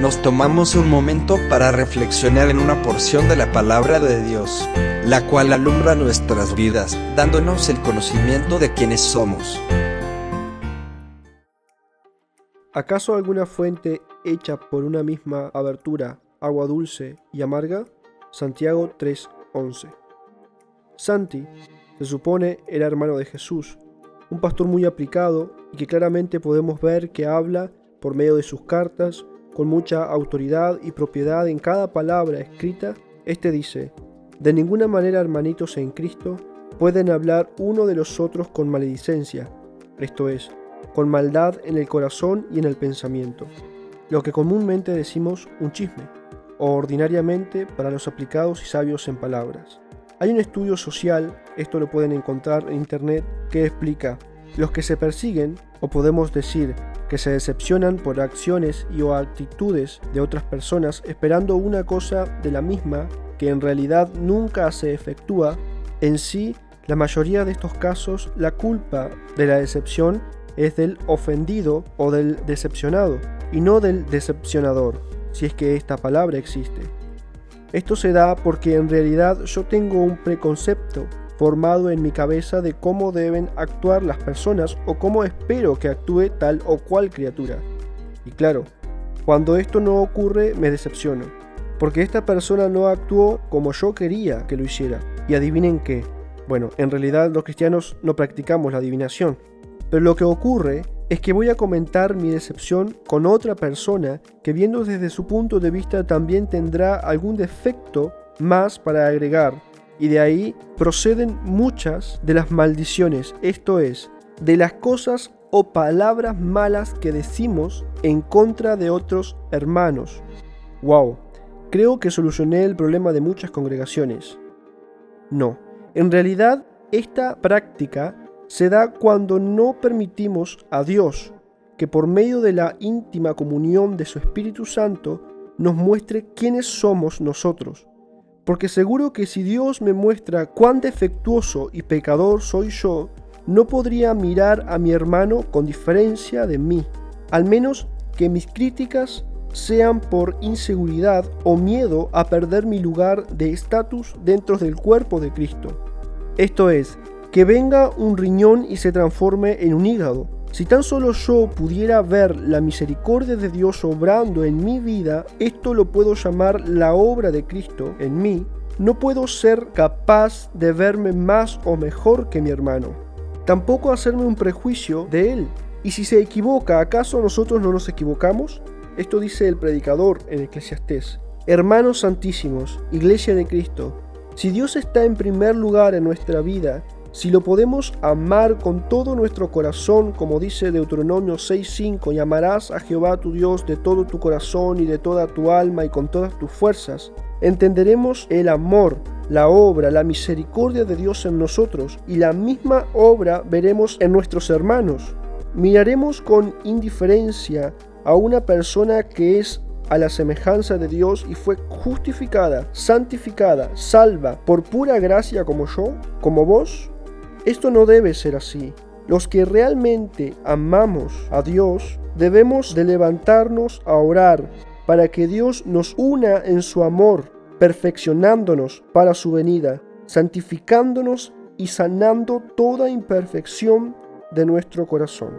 nos tomamos un momento para reflexionar en una porción de la palabra de Dios, la cual alumbra nuestras vidas, dándonos el conocimiento de quienes somos. ¿Acaso alguna fuente hecha por una misma abertura, agua dulce y amarga? Santiago 3:11. Santi, se supone, era hermano de Jesús, un pastor muy aplicado y que claramente podemos ver que habla por medio de sus cartas con mucha autoridad y propiedad en cada palabra escrita. Este dice, de ninguna manera hermanitos en Cristo pueden hablar uno de los otros con maledicencia, esto es, con maldad en el corazón y en el pensamiento, lo que comúnmente decimos un chisme, o ordinariamente para los aplicados y sabios en palabras. Hay un estudio social, esto lo pueden encontrar en internet, que explica, los que se persiguen, o podemos decir, que se decepcionan por acciones y o actitudes de otras personas esperando una cosa de la misma que en realidad nunca se efectúa, en sí, la mayoría de estos casos, la culpa de la decepción es del ofendido o del decepcionado, y no del decepcionador, si es que esta palabra existe. Esto se da porque en realidad yo tengo un preconcepto formado en mi cabeza de cómo deben actuar las personas o cómo espero que actúe tal o cual criatura. Y claro, cuando esto no ocurre me decepciono, porque esta persona no actuó como yo quería que lo hiciera. Y adivinen qué. Bueno, en realidad los cristianos no practicamos la adivinación, pero lo que ocurre es que voy a comentar mi decepción con otra persona que viendo desde su punto de vista también tendrá algún defecto más para agregar. Y de ahí proceden muchas de las maldiciones, esto es, de las cosas o palabras malas que decimos en contra de otros hermanos. ¡Wow! Creo que solucioné el problema de muchas congregaciones. No, en realidad esta práctica se da cuando no permitimos a Dios que por medio de la íntima comunión de su Espíritu Santo nos muestre quiénes somos nosotros. Porque seguro que si Dios me muestra cuán defectuoso y pecador soy yo, no podría mirar a mi hermano con diferencia de mí, al menos que mis críticas sean por inseguridad o miedo a perder mi lugar de estatus dentro del cuerpo de Cristo. Esto es, que venga un riñón y se transforme en un hígado. Si tan solo yo pudiera ver la misericordia de Dios obrando en mi vida, esto lo puedo llamar la obra de Cristo en mí, no puedo ser capaz de verme más o mejor que mi hermano. Tampoco hacerme un prejuicio de él. Y si se equivoca, ¿acaso nosotros no nos equivocamos? Esto dice el predicador en Eclesiastés. Hermanos santísimos, Iglesia de Cristo, si Dios está en primer lugar en nuestra vida, si lo podemos amar con todo nuestro corazón, como dice Deuteronomio 6:5, y amarás a Jehová tu Dios de todo tu corazón y de toda tu alma y con todas tus fuerzas, entenderemos el amor, la obra, la misericordia de Dios en nosotros y la misma obra veremos en nuestros hermanos. Miraremos con indiferencia a una persona que es a la semejanza de Dios y fue justificada, santificada, salva por pura gracia como yo, como vos, esto no debe ser así. Los que realmente amamos a Dios debemos de levantarnos a orar para que Dios nos una en su amor, perfeccionándonos para su venida, santificándonos y sanando toda imperfección de nuestro corazón.